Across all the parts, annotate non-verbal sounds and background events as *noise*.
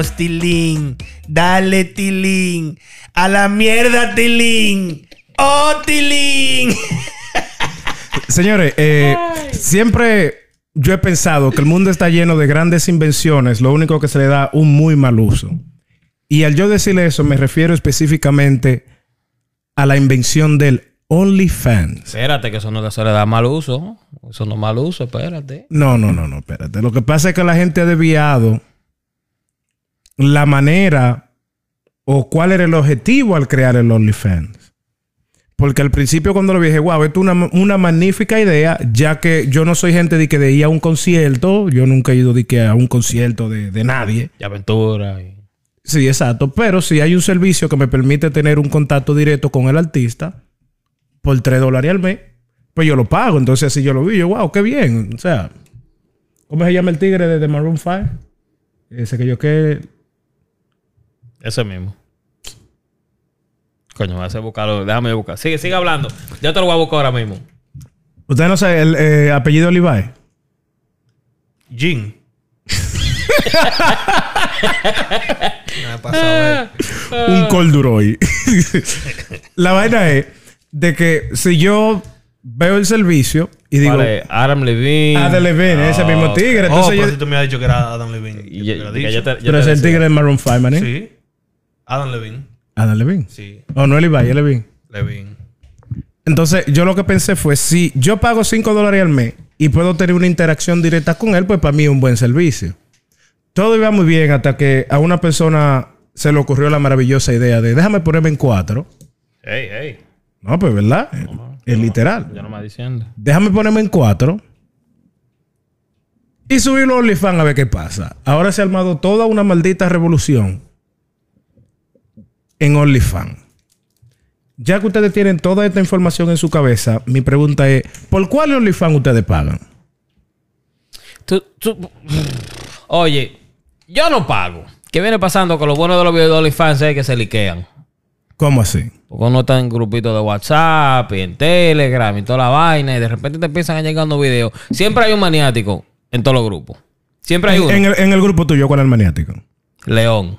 Vamos, Tilín. Dale, Tilín. A la mierda, Tilín. ¡Oh, Tilín! *laughs* Señores, eh, siempre yo he pensado que el mundo está lleno de grandes invenciones, lo único que se le da un muy mal uso. Y al yo decirle eso, me refiero específicamente a la invención del OnlyFans. Espérate, que eso no se le da mal uso. Eso no es mal uso, espérate. No, no, no, no, espérate. Lo que pasa es que la gente ha desviado la manera o cuál era el objetivo al crear el OnlyFans. Porque al principio cuando lo vi dije, wow, esto es una, una magnífica idea, ya que yo no soy gente de que de ir a un concierto, yo nunca he ido de que a un concierto de, de nadie. Y aventura. Y... Sí, exacto. Pero si hay un servicio que me permite tener un contacto directo con el artista por 3 dólares al mes, pues yo lo pago. Entonces así yo lo vi, yo, wow, qué bien. O sea, ¿cómo se llama el tigre de, de Maroon 5? Ese que yo que... Ese mismo. Coño, me hace buscarlo. Déjame buscar. Sigue, sigue hablando. Yo te lo voy a buscar ahora mismo. Usted no sabe el eh, apellido Levi. Jin. Me ha pasado, eh. un corduroy. *laughs* la vaina es de que si yo veo el servicio y digo, Vale, Adam Levine. Adam Levine, ese mismo ok. tigre. Oh, Entonces pero yo- si tú me has dicho que era Adam Levine. Yo te lo yo te- pero te es el tigre de Maroon 5, man. ¿eh? Sí. Adam Levine. Adam Levine. Sí. O no es Levi, es Levine. Levine. Entonces, yo lo que pensé fue, si yo pago 5 dólares al mes y puedo tener una interacción directa con él, pues para mí es un buen servicio. Todo iba muy bien hasta que a una persona se le ocurrió la maravillosa idea de déjame ponerme en cuatro. Ey, ey. No, pues verdad, es, literal. Yo no me diciendo. Déjame ponerme en cuatro y subirlo a OnlyFans a ver qué pasa. Ahora se ha armado toda una maldita revolución en OnlyFans. Ya que ustedes tienen toda esta información en su cabeza, mi pregunta es, ¿por cuál OnlyFans ustedes pagan? Tú, tú- Oye, yo no pago. ¿Qué viene pasando con lo bueno de los videos de OnlyFans es que se liquean? ¿Cómo así? Porque uno está en grupitos de WhatsApp y en Telegram y toda la vaina y de repente te empiezan a llegar unos videos. Siempre hay un maniático en todos los grupos. Siempre hay En, uno. en el, en el grupo tuyo, ¿cuál es el maniático? León.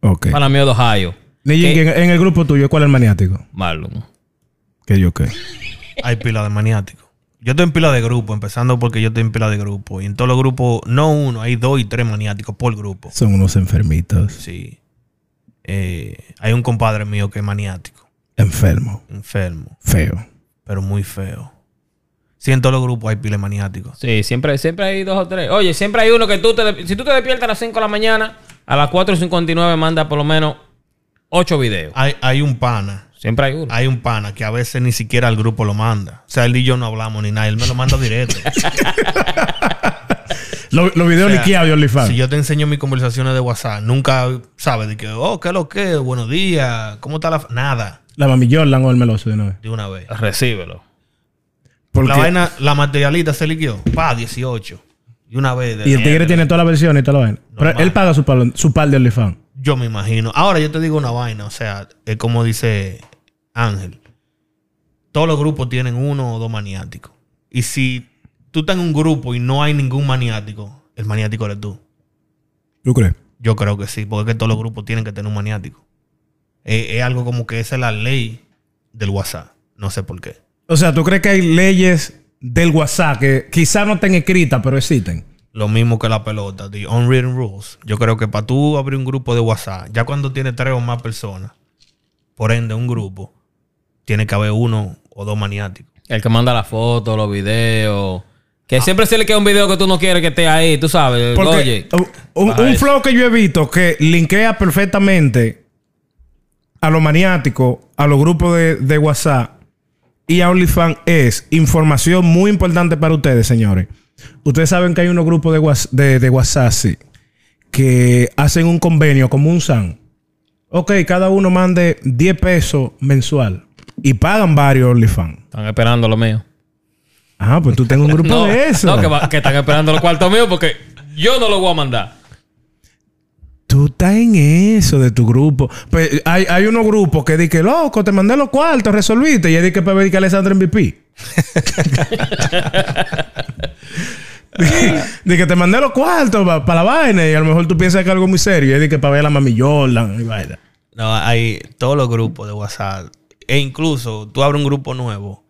Ok. Para mí Ohio. Nijin, ¿Qué? en, en el grupo tuyo, ¿cuál es el maniático? Marlon. Que yo qué. Hay pila de maniáticos. Yo estoy en pila de grupo, empezando porque yo estoy en pila de grupo. Y en todos los grupos, no uno, hay dos y tres maniáticos por grupo. Son unos enfermitos. Sí. Eh, hay un compadre mío que es maniático, Enfermo. enfermo, Feo. pero muy feo. Sí, en todos los grupos hay pila de maniáticos. Sí, siempre, siempre hay dos o tres. Oye, siempre hay uno que tú te... Si tú te despiertas a las 5 de la mañana, a las 4.59 manda por lo menos 8 videos. Hay, hay un pana, Siempre hay uno. hay un pana que a veces ni siquiera el grupo lo manda. O sea, él y yo no hablamos ni nada, él me lo manda directo. *laughs* Lo- Los videos O sea, liqueados de OnlyFans. Si yo te enseño mis conversaciones de WhatsApp, nunca sabes de que, oh, ¿qué es lo que? Buenos días, ¿cómo está la.? f-?" Nada, La mami Jordan o el meloso de una vez. de una vez. Recíbelo. Porque, La vaina, la materialista se liquió. Pa, 18. Y una vez. de- y el tigre tiene toda la versión y toda la vaina. Pero él paga su, par- su par de OnlyFans. Yo me imagino. Ahora yo te digo una vaina, o sea, es como dice Ángel. Todos los grupos tienen uno o dos maniáticos. Y si tú estás en un grupo y no hay ningún maniático, el maniático eres tú. ¿Tú crees? Yo creo que sí, porque es que todos los grupos tienen que tener un maniático. Es, es algo como que esa es la ley del WhatsApp. No sé por qué. O sea, ¿tú crees que hay leyes del WhatsApp que quizás no estén escritas, pero existen? Lo mismo que la pelota, the unwritten rules. Yo creo que para tú abrir un grupo de WhatsApp, ya cuando tienes tres o más personas, por ende un grupo, tiene que haber uno o dos maniáticos. El que manda la foto, los videos. Que siempre se le queda un video que tú no quieres que esté ahí, tú sabes. Porque Oye. un, un- flow que yo he visto que linkea perfectamente a los maniáticos, a los grupos de, de WhatsApp y a OnlyFans es información muy importante para ustedes, señores. Ustedes saben que hay unos grupos de, de, de WhatsApp sí, que hacen un convenio como un SAN. Ok, cada uno mande 10 pesos mensual y pagan varios OnlyFans. Están esperando lo mío. Ah, pues tú tengo un grupo *laughs* No, de eso. no que, va- que están esperando los cuartos míos porque yo no lo voy a mandar. Tú estás en eso de tu grupo. Pues hay, hay unos grupos que dicen, loco, te mandé los cuartos, resolviste. Y hay que para ver que Alessandro MVP. *laughs* de que te mandé los cuartos para la vaina y a lo mejor tú piensas que es algo muy serio. Y es de que para ver a la mami Jordan y vaina. No, hay todos los grupos de WhatsApp. E incluso tú abres un grupo nuevo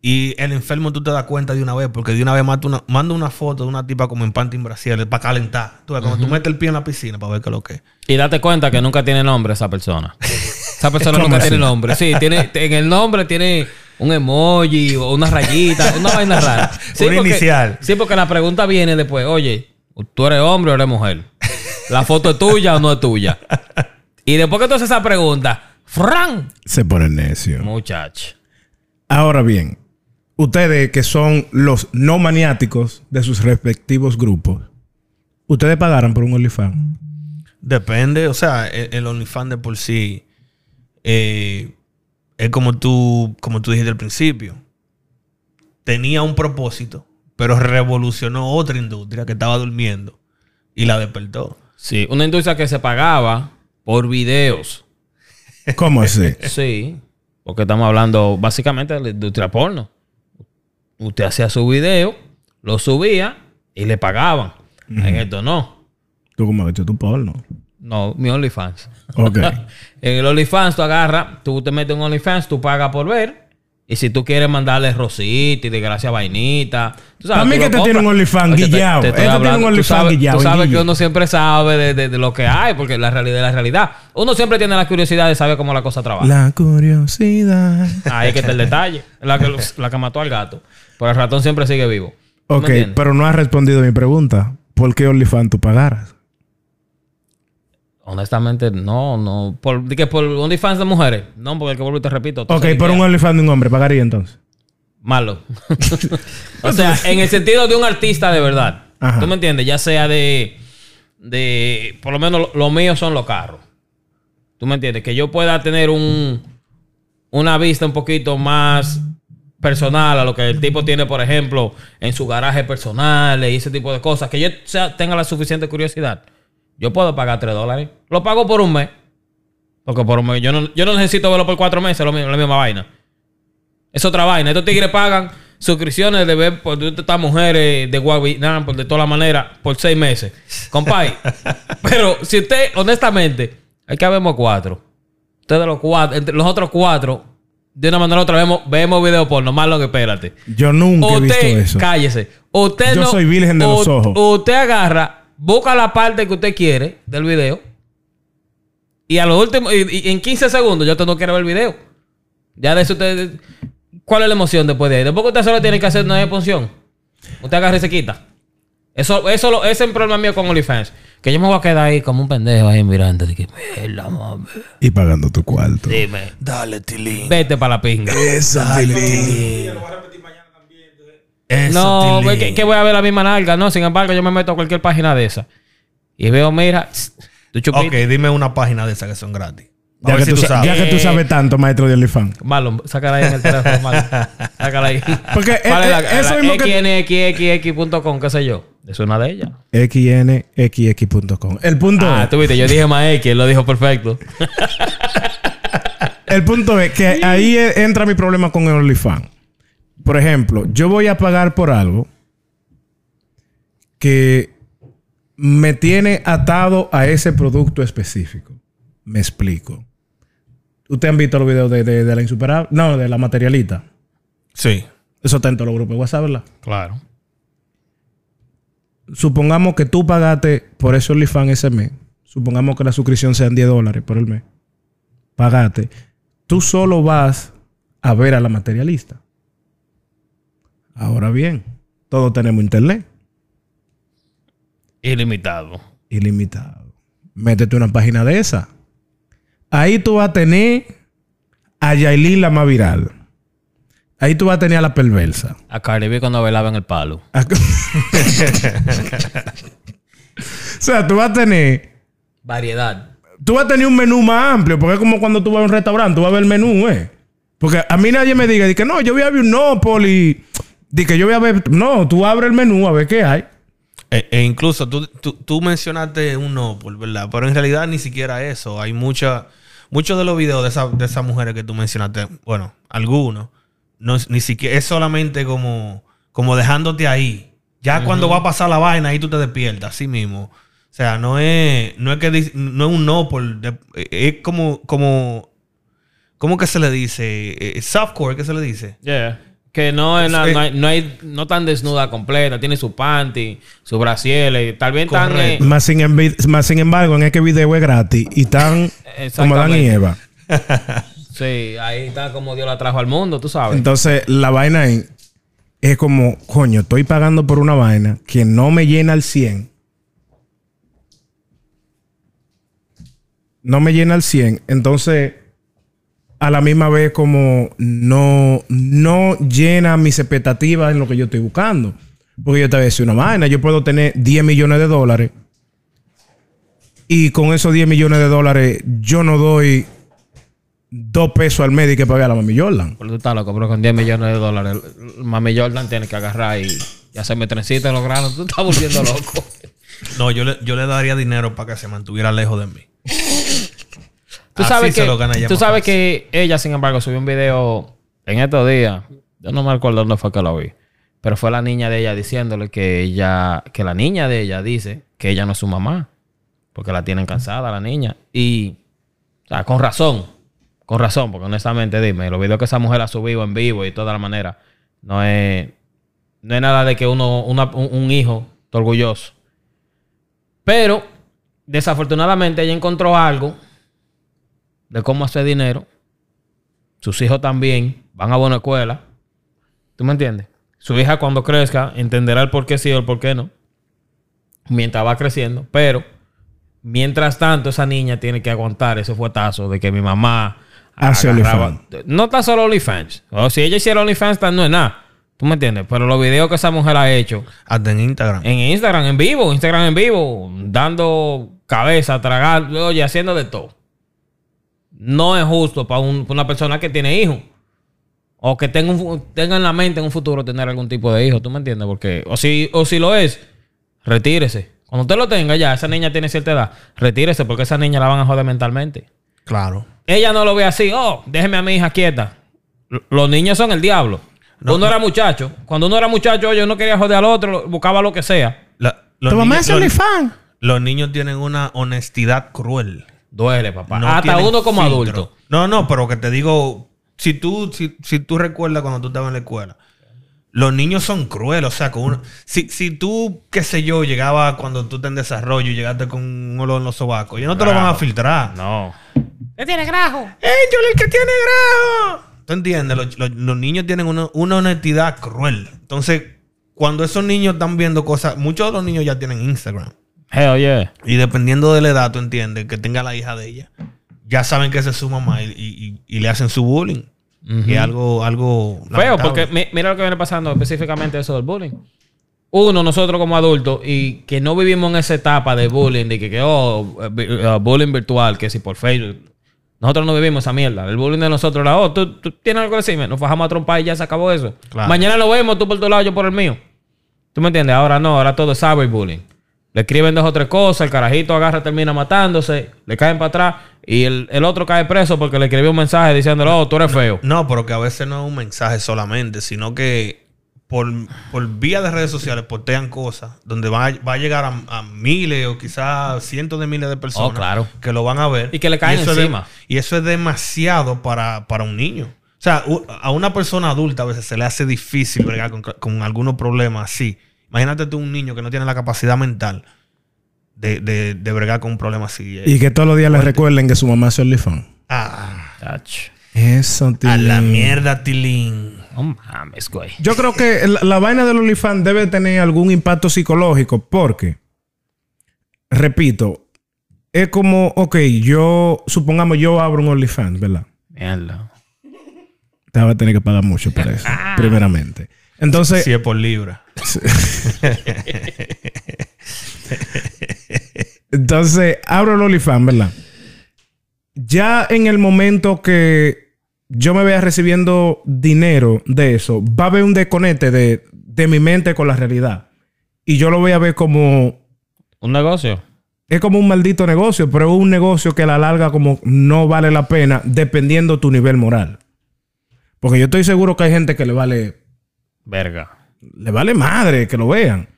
y el enfermo tú te das cuenta de una vez porque de una vez manda una, manda una foto de una tipa como en panty en Brasil para calentar. Tú ves, cuando tú metes el pie en la piscina para ver qué es lo que es. Y date cuenta que nunca tiene nombre esa persona. Esa *laughs* persona ¿Cómo nunca así? tiene nombre. Sí, tiene, en el nombre tiene un emoji o una rayita, *laughs* una vaina rara. Sí, Una porque- inicial. Sí, porque la pregunta viene después, oye, ¿tú eres hombre o eres mujer? ¿La foto es tuya o no es tuya? Y después que tú haces esa pregunta, ¡fran! Se pone necio. Muchacho. Ahora bien, ustedes que son los no maniáticos de sus respectivos grupos, ¿ustedes pagaran por un OnlyFans? Depende, o sea, el, el OnlyFans de por sí eh, es como tú, como tú dijiste al principio. Tenía un propósito, pero revolucionó otra industria que estaba durmiendo y la despertó. Sí, una industria que se pagaba por videos. ¿Cómo así? *laughs* Sí, porque estamos hablando básicamente de la industria porno. Usted hacía su video, lo subía y le pagaban. En esto no. Tú como has hecho tu porno. No, mi OnlyFans. Ok. *laughs* en el OnlyFans tú agarras, tú te metes en OnlyFans, tú pagas por ver. Y si tú quieres mandarle rosita y de gracia vainita. Tú sabes, A mí tú que te tiene un. OnlyFans Oye, te- te Este tiene un hablando. Tú OnlyFans sabes- guillao, Tú sabes que uno siempre sabe de, de- de lo que hay, porque la realidad es la realidad. Uno siempre tiene la curiosidad de saber cómo la cosa trabaja. La curiosidad. Ahí que está el detalle. La que, la que mató al gato. Pero el ratón siempre sigue vivo. ¿Tú me Ok, pero no has respondido a mi pregunta. ¿Por qué OnlyFans tú pagaras? Honestamente, no, no. Por, que por OnlyFans de mujeres. No, porque el que vuelvo y te repito. Ok, por un OnlyFans de un hombre, ¿pagaría entonces? Malo. *laughs* o sea, en el sentido de un artista de verdad. Ajá. ¿Tú me entiendes? Ya sea de. de por lo menos lo, lo mío son los carros. ¿Tú me entiendes? Que yo pueda tener un. una vista un poquito más personal a lo que el tipo tiene, por ejemplo, en su garaje personal y ese tipo de cosas. Que yo tenga la suficiente curiosidad. Yo puedo pagar 3 dólares. Lo pago por un mes. Porque por un mes. Yo no, yo no necesito verlo por cuatro meses, lo mismo- la misma vaina. Es otra vaina. Estos tigres pagan suscripciones de ver por de estas mujeres de Guavinam, por de todas las maneras, por seis meses. Compay. *laughs* Pero si usted, honestamente, hay que habemos cuatro. Ustedes los cuatro, entre los otros cuatro, de una manera u otra vemos, vemos video porno. Más lo que espérate. Yo nunca he visto Usted, eso. cállese. Usted Yo no- soy virgen de los ojos. Usted agarra, busca la parte que usted quiere del video. Y a lo último, y, y en 15 segundos, ya usted no quiere ver el video. Ya de eso usted. ¿Cuál es la emoción después de ahí? Después que usted solo tiene que hacer una emoción. Usted agarra y se quita. Eso, eso lo- ese es el problema mío con OnlyFans. Que yo me voy a quedar ahí como un pendejo ahí mirando. De que, mierda, mami. Y pagando tu cuarto. Dime. Dale, Tilín. Vete para la pinga. Eso, Tilín. Eso, No, güey, que, que voy a ver la misma nalga. No, sin embargo, yo me meto a cualquier página de esa. Y veo, mira, tu chupito. Ok, dime una página de esas que son gratis. Ya que, si tú, tú sa- sabes. ya que tú sabes tanto, maestro de OnlyFans. Malo, sácala ahí en el teléfono, malo. *laughs* Sácala ahí. Porque, ¿Cuál eh, es la, eso la mismo que- xnxx.com, qué sé yo? Es una de ellas. xnxx.com. El punto Ah, es, tú viste, yo dije más X, él lo dijo perfecto. el punto es que ahí e- entra mi problema con el OnlyFans. Por ejemplo, yo voy a pagar por algo que me tiene atado a ese producto específico. Me explico. ¿Ustedes han visto los videos de, de- de la insuperable? No, de la materialita. Sí. Eso está en todos los grupos de WhatsApp, ¿verdad? Claro. Supongamos que tú pagaste por ese OnlyFans ese mes. Supongamos que la suscripción sean 10 dólares por el mes. Pagaste. Tú solo vas a ver a la materialista. Ahora bien, todos tenemos internet Ilimitado. ilimitado. Métete una página de esa. Ahí tú vas a tener a Yailin la más viral. Ahí tú vas a tener a la perversa. A Cardi B cuando bailaba en el palo. A- *laughs* o sea, tú vas a tener Variedad. tú vas a tener un menú más amplio, porque es como cuando tú vas a un restaurante, tú vas a ver el menú, ¿eh? Porque a mí nadie me diga, di que no, yo voy a ver un Nópoli, di que yo voy a ver, no, tú abres el menú a ver qué hay. E, e incluso tú, tú, tú mencionaste un no, por verdad, pero en realidad ni siquiera eso. Hay mucha, muchos de los videos de, esa- de esas mujeres que tú mencionaste, bueno, algunos, no es- ni siquiera es solamente como, como dejándote ahí Ya cuando va a pasar la vaina, ahí tú te despiertas, así mismo. O sea, no es, no es que no es un no por de- es como, como, ¿cómo que se le dice? Eh, Softcore, ¿qué se le dice? Yeah. Que no es no, hay, no hay- no tan desnuda completa, tiene su panty, su brasieles, tal vez tan eh, Más sin, más sin embargo, en este video es gratis y tan como Dan y. Eva. Sí, ahí está como Dios la trajo al mundo, tú sabes. Entonces, la vaina ahí es como, coño, estoy pagando por una vaina que no me llena al 100. No me llena al 100. Entonces, a la misma vez como no, no llena mis expectativas en lo que yo estoy buscando. Porque yo te voy a decir una vaina. Yo puedo tener 10 millones de dólares. Y con esos 10 millones de dólares, yo no doy dos pesos al médico que pague a la mami Jordan. Pero tú estás loco, pero con 10 millones de dólares, Mami Jordan tiene que agarrar y, y hacerme trencito en los granos. Tú estás volviendo loco. *laughs* No, yo le, yo le daría dinero para que se mantuviera lejos de mí. *laughs* Tú Así sabes, se que, lo gana ella tú más sabes fácil. que ella, sin embargo, subió un video en estos días. Yo no me acuerdo dónde fue que lo vi. Pero fue la niña de ella diciéndole que ella, que la niña de ella dice que ella no es su mamá. Porque la tienen cansada la niña. Y, o sea, con razón. Con razón, porque honestamente, dime, los videos que esa mujer ha subido en vivo y de toda la manera, no es, no es nada de que uno, una- un, un hijo esté orgulloso. Pero, desafortunadamente, ella encontró algo de cómo hacer dinero. Sus hijos también van a buena escuela. ¿Tú me entiendes? Su hija cuando crezca entenderá el por qué sí o el por qué no. Mientras va creciendo. Pero, mientras tanto, esa niña tiene que aguantar ese fuetazo de que mi mamá Hace agarraba- No está solo OnlyFans. O si ella hiciera OnlyFans, no es nada. ¿Tú me entiendes? Pero los videos que esa mujer ha hecho Hasta en Instagram. en Instagram en vivo, Instagram en vivo, dando cabeza, tragar, oye, haciendo de todo. No es justo para un- para una persona que tiene hijos. O que tenga, un tenga en la mente en un futuro tener algún tipo de hijo, ¿tú me entiendes? Porque, o si, o si lo es, retírese. Cuando usted lo tenga ya, esa niña tiene cierta edad, retírese porque esa niña la van a joder mentalmente. Claro. Ella no lo ve así, oh, déjeme a mi hija quieta. L- Los niños son el diablo. No, uno no. era muchacho. Cuando uno era muchacho, yo no quería joder al otro, buscaba lo que sea. La- los, Tu mamá es los- OnlyFans. los niños tienen una honestidad cruel. Duele, papá. No Hasta uno como filtro. adulto. No, no, pero que te digo, si tú, si, si tú recuerdas cuando tú estabas en la escuela, los niños son crueles. O sea, con uno, si, si tú, qué sé yo, llegaba cuando tú estás en desarrollo y llegaste con un olor en los sobacos, ellos no te lo van a filtrar. No. ¿Qué tiene grajo? ¡Ey, yo el que tiene grajo! ¿Tú entiendes? Los, los- los niños tienen una, una honestidad cruel. Entonces, cuando esos niños están viendo cosas, muchos de los niños ya tienen Instagram. Hell yeah. Y dependiendo de la edad, tú entiendes, que tenga la hija de ella, ya saben que esa es su mamá y, y- y le hacen su bullying. Y es algo, algo Feo, lamentable. porque mi- mira lo que viene pasando específicamente eso del bullying. Uno, nosotros como adultos, y que no vivimos en esa etapa de bullying, de que, que, oh, eh, bullying virtual, que si por Facebook. Nosotros no vivimos esa mierda. El bullying de nosotros era, oh, tú, tú tienes algo que decirme, nos fajamos a trompar y ya se acabó eso. Claro. Mañana lo vemos, tú por tu lado, yo por el mío. ¿Tú me entiendes? Ahora no, ahora todo es cyberbullying. Le escriben dos o tres cosas, el carajito agarra, termina matándose, le caen para atrás y el, el otro cae preso porque le escribió un mensaje diciéndole, oh, tú eres feo. No, pero que a veces no es un mensaje solamente, sino que por, por vía de redes sociales postean cosas donde va, a- va a llegar a, a miles o quizás cientos de miles de personas Oh, claro. que lo van a ver. Y que le caen eso es de- encima. y eso es demasiado para, para un niño. O sea, a una persona adulta a veces se le hace difícil bregar con, con algunos problemas así. Imagínate tú un niño que no tiene la capacidad mental de, de, de bregar con un problema así. Y que todos los días le recuerden que su mamá es OnlyFans. Ah. Eso, tío. a la mierda, Tilín. No mames, güey. Yo creo que la, la vaina del OnlyFans debe tener algún impacto psicológico porque, repito, es como, ok, yo, supongamos yo abro un OnlyFans, ¿verdad? Mierda. Te va a tener que pagar mucho por *laughs* eso, primeramente. Entonces, Si es por libra. *laughs* Entonces, abro el OnlyFans, ¿verdad? Ya en el momento que yo me vea recibiendo dinero de eso, va a haber un desconecte de, de mi mente con la realidad. Y yo lo voy a ver como... ¿Un negocio? Es como un maldito negocio, pero es un negocio que a la larga como no vale la pena dependiendo tu nivel moral. Porque yo estoy seguro que hay gente que le vale Verga. le vale madre que lo vean.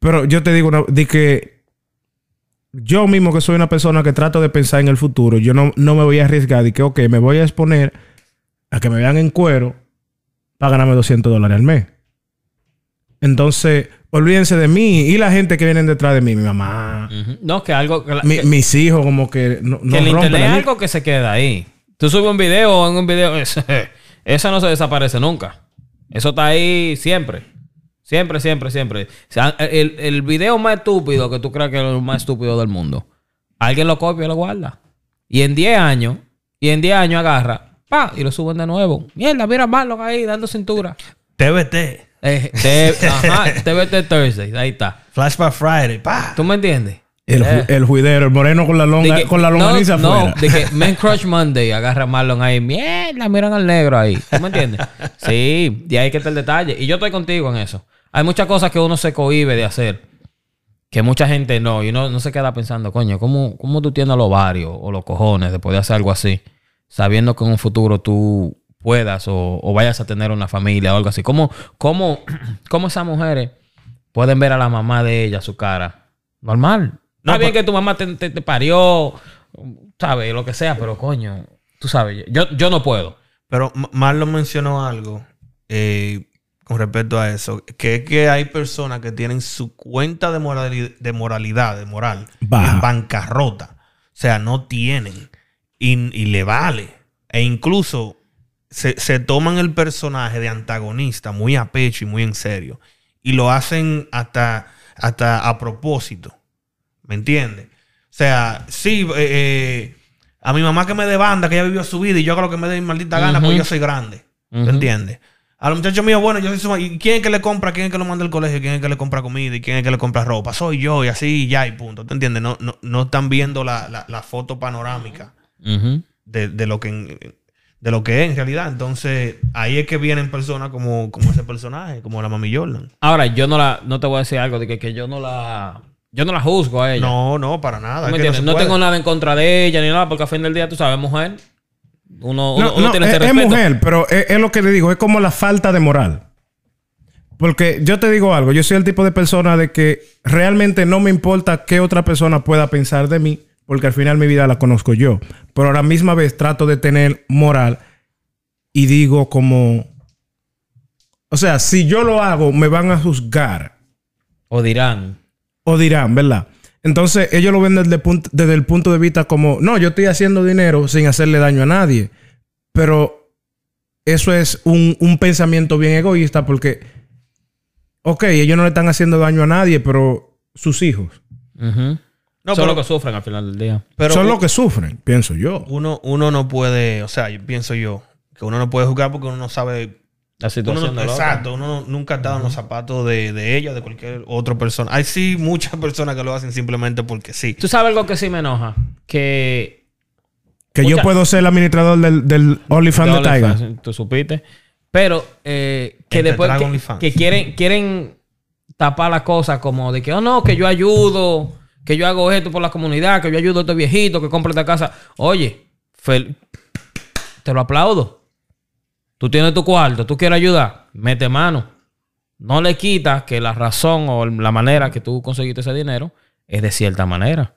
Pero yo te digo una- de que yo mismo que soy una persona que trato de pensar en el futuro, yo no, no me voy a arriesgar y que, ok, me voy a exponer a que me vean en cuero para ganarme 200 dólares al mes. Entonces, olvídense de mí y la gente que viene detrás de mí, mi mamá. No, que algo. Que, la- mi- que- mis hijos, como que no, no que el internet es algo que se queda ahí. Tú subes un video o en un video. *laughs* Eso no se desaparece nunca. Eso está ahí siempre. Siempre, siempre, siempre. O sea, el, el video más estúpido que tú creas que es el más estúpido del mundo. Alguien lo copia y lo guarda. Y en 10 años, y en 10 años agarra, pa, y lo suben de nuevo. Mierda, mira Marlon ahí dando cintura. TBT. Eh, te- ajá, TVT Thursday, ahí está. Flashback Friday. Pa. ¿Tú me entiendes? El, Eh. el juidero, el moreno con la longa, que- con la longaniza no, afuera. No, de que *laughs* Men Crush Monday agarra a Marlon ahí. Mierda, miran al negro ahí. ¿Tú me entiendes? Sí, y ahí que está el detalle. Y yo estoy contigo en eso. Hay muchas cosas que uno se cohíbe de hacer. Que mucha gente no. Y uno no se queda pensando, coño, ¿cómo, cómo tú tienes los ovarios o los cojones de poder hacer algo así? Sabiendo que en un futuro tú puedas o, o vayas a tener una familia o algo así. ¿Cómo, cómo, *clears throat* cómo esas mujeres pueden ver a la mamá de ella, su cara? Normal. No, Está bien pero- que tu mamá te, te- te parió, ¿sabes? Lo que sea, pero coño, tú sabes, yo, yo no puedo. Pero Marlon mencionó algo eh, con respecto a eso. Que es que hay personas que tienen su cuenta de, morali- de moralidad, de moral, Baja. en bancarrota. O sea, no tienen. Y, y le vale. E incluso se, se toman el personaje de antagonista muy a pecho y muy en serio. Y lo hacen hasta, hasta a propósito. ¿Me entiendes? O sea, sí, eh, eh, a mi mamá que me dé banda, que ella vivió su vida y yo hago lo que me dé mi maldita gana, Ujú. porque yo soy grande. ¿Me Ujú. entiendes? A los muchachos míos, bueno, yo soy su ¿Y quién es que le compra? ¿Quién es que lo manda al colegio? ¿Quién es que le compra comida? ¿Y quién es que le compra ropa? Soy yo, y así, y ya, y punto. ¿Te entiendes? No, no, no están viendo la, la- la foto panorámica de, de lo que de lo que es en realidad. Entonces, ahí es que vienen personas como, como ese personaje, como la Mami Jordan. Ahora, yo no la, no te voy a decir algo de que, que yo no la, yo no la juzgo a ella. No, no, para nada. ¿Tú es que No, tengo nada en contra de ella ni nada, porque al fin del día, tú sabes, mujer. Uno, uno, No, uno no, tiene es, ese es respeto. mujer, pero es, es lo que le digo, es como la falta de moral. Porque yo te digo algo, yo soy el tipo de persona de que realmente no me importa qué otra persona pueda pensar de mí, porque al final mi vida la conozco yo. Pero a la misma vez trato de tener moral y digo como... O sea, si yo lo hago, me van a juzgar O dirán. O dirán, ¿verdad? Entonces ellos lo ven desde, el punto- desde el punto de vista como, no, yo estoy haciendo dinero sin hacerle daño a nadie. Pero eso es un, un pensamiento bien egoísta porque, ok, ellos no le están haciendo daño a nadie, pero sus hijos. No, Son pero- los que sufren al final del día. pero son los que sufren, pienso yo. uno, uno no puede, o sea, yo pienso yo, que uno no puede jugar porque uno no sabe La Uno situación no- del otro. exacto, uno no- nunca ha estado en los zapatos de, de ella, de cualquier otra persona. Hay sí muchas *laughs* personas que lo hacen simplemente porque sí. Tú sabes algo que sí me enoja. Que. Que yo puedo ser el administrador del, del OnlyFans de de Tiger. Tú supiste. Pero eh, que Entre después que, quieren, quieren tapar las cosas como de que, oh no, que yo ayudo, que yo hago esto por la comunidad, que yo ayudo a este viejito que compra esta casa. Oye, fel- te lo aplaudo. Tú tienes tu cuarto, tú quieres ayudar, mete mano. No le quitas que la razón o la manera que tú conseguiste ese dinero es de cierta manera.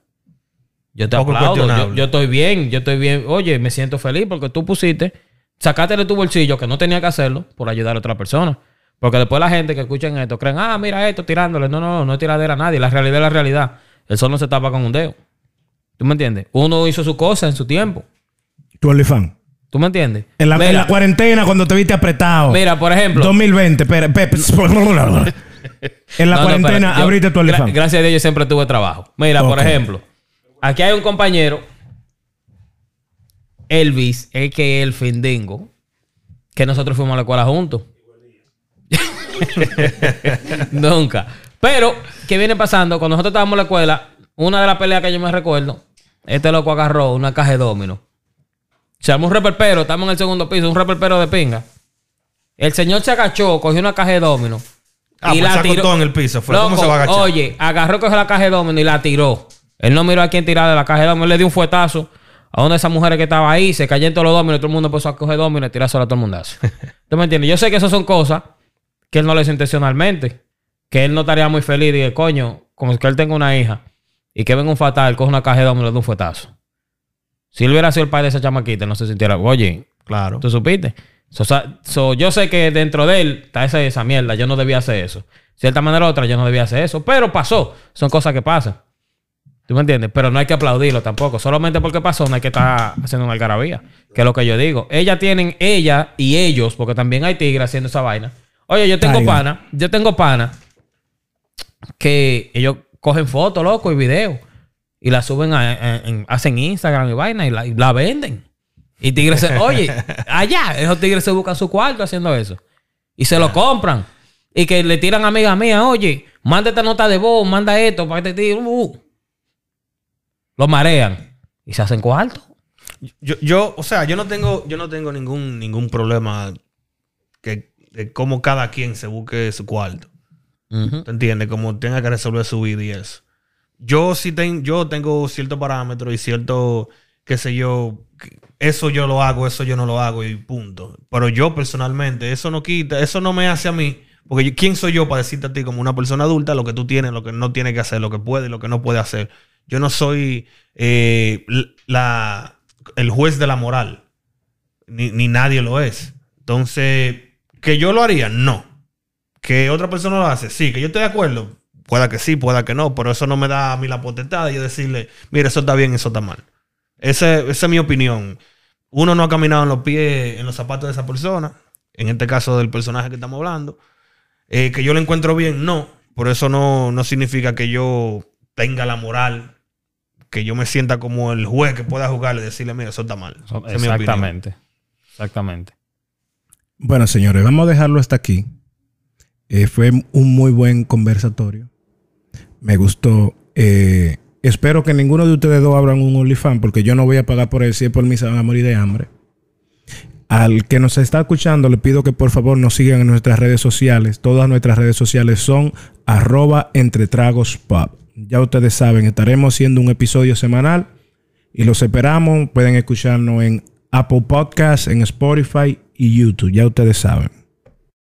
Yo te aplaudo. Yo, yo estoy bien, yo estoy bien. Oye, me siento feliz porque tú pusiste, sacaste de tu bolsillo que no tenía que hacerlo por ayudar a otra persona. Porque después la gente que escuchan esto creen, ah, mira esto, tirándole. No, no, no es tiradera a nadie. La realidad es la realidad. El sol no se tapa con un dedo. ¿Tú me entiendes? Uno hizo su cosa en su tiempo. Tu OnlyFans. ¿Tú me entiendes? En la, en Mira, la cuarentena, cuando te viste apretado. mira, por ejemplo. 2020, espera, espera, espera. En la No, no, cuarentena yo- abriste tu gra- OnlyFans. gracias a Dios yo siempre tuve trabajo. Mira, por ejemplo, aquí hay un compañero, Elvis, el que el Findingo, que nosotros fuimos a la escuela juntos. *laughs* Nunca. Pero, ¿qué viene pasando? Cuando nosotros estábamos en la escuela, una de las peleas que yo me recuerdo, este loco agarró una caja de domino. Se armó un reperpero, estamos en el segundo piso, un reperpero de pinga. El señor se agachó, cogió una caja de domino. Ah, pues se acostó en el piso, fue. ¿Cómo Loco, se va a agachar? Oye, agarró, cogió la caja de domino y la tiró. Él no miró a quién tirar de la caja de domino. Él le dio un fuetazo a una de esas mujeres que estaba ahí. Se cayó en todos los dominos y todo el mundo empezó a coger domino y tirarse a todo el mundazo. *laughs* ¿Tú me entiendes? Yo sé que esas son cosas que él no lo hizo intencionalmente. Que él no estaría muy feliz y que, coño, como que él tenga una hija y que venga un fatal, coge una caja de y le da un fuetazo. Si él hubiera sido el padre de esa chamaquita, no se sintiera, oye, Claro. ¿tú supiste? So, so, yo sé que dentro de él está esa, esa mierda, yo no debía hacer eso. De cierta manera u otra, yo no debía hacer eso, pero pasó. Son cosas que pasan. ¿Tú me entiendes? Pero no hay que aplaudirlo tampoco. Solamente porque pasó, no hay que estar haciendo una algarabía. Que es lo que yo digo. Ella tienen, ella y ellos, porque también hay tigres haciendo esa vaina. Oye, yo tengo pana, yo tengo pana que ellos cogen fotos, loco, y videos. Y la suben a, a- en- hacen Instagram y vaina y la, y la venden. Y tigres se, *laughs* oye, allá, esos tigres se buscan su cuarto haciendo eso. Y se lo compran. Y que le tiran a amiga mía, oye, manda esta nota de voz, manda esto para que te tire. uh. Lo marean. Y se hacen cuarto. Yo, yo, o sea, yo no tengo, yo no tengo ningún, ningún problema que, de cómo cada quien se busque su cuarto. ¿Te entiendes? Como tenga que resolver su vida y eso. Yo sí ten- yo tengo ciertos parámetros y cierto, qué sé yo, eso yo lo hago, eso yo no lo hago y punto. Pero yo personalmente, eso no quita, eso no me hace a mí. Porque yo- ¿quién soy yo para decirte a ti como una persona adulta lo que tú tienes, lo que no tienes que hacer, lo que puede lo que no puede hacer? Yo no soy eh, la, el juez de la moral. Ni, ni nadie lo es. Entonces, ¿que yo lo haría? No. Que otra persona lo hace, sí, que yo estoy de acuerdo. Pueda que sí, pueda que no, pero eso no me da a mí la potestad de yo decirle, mira, eso está bien, eso está mal. Ese- esa es mi opinión. Uno no ha caminado en los pies, en los zapatos de esa persona, en este caso del personaje que estamos hablando. Eh, que yo lo encuentro bien, no. Por eso no, no significa que yo tenga la moral, que yo me sienta como el juez que pueda jugarle y decirle, mira, eso está mal. Esa es mi opinión. Exactamente. Exactamente. Bueno, señores, vamos a dejarlo hasta aquí. Eh, fue un muy buen conversatorio. Me gustó. Eh, espero que ninguno de ustedes dos abran un OnlyFans porque yo no voy a pagar por él. Si es por mí, se van a morir de hambre. Al que nos está escuchando, le pido que por favor nos sigan en nuestras redes sociales. Todas nuestras redes sociales son arroba entre. Ya ustedes saben, estaremos haciendo un episodio semanal y los esperamos. Pueden escucharnos en Apple Podcasts, en Spotify y YouTube. Ya ustedes saben.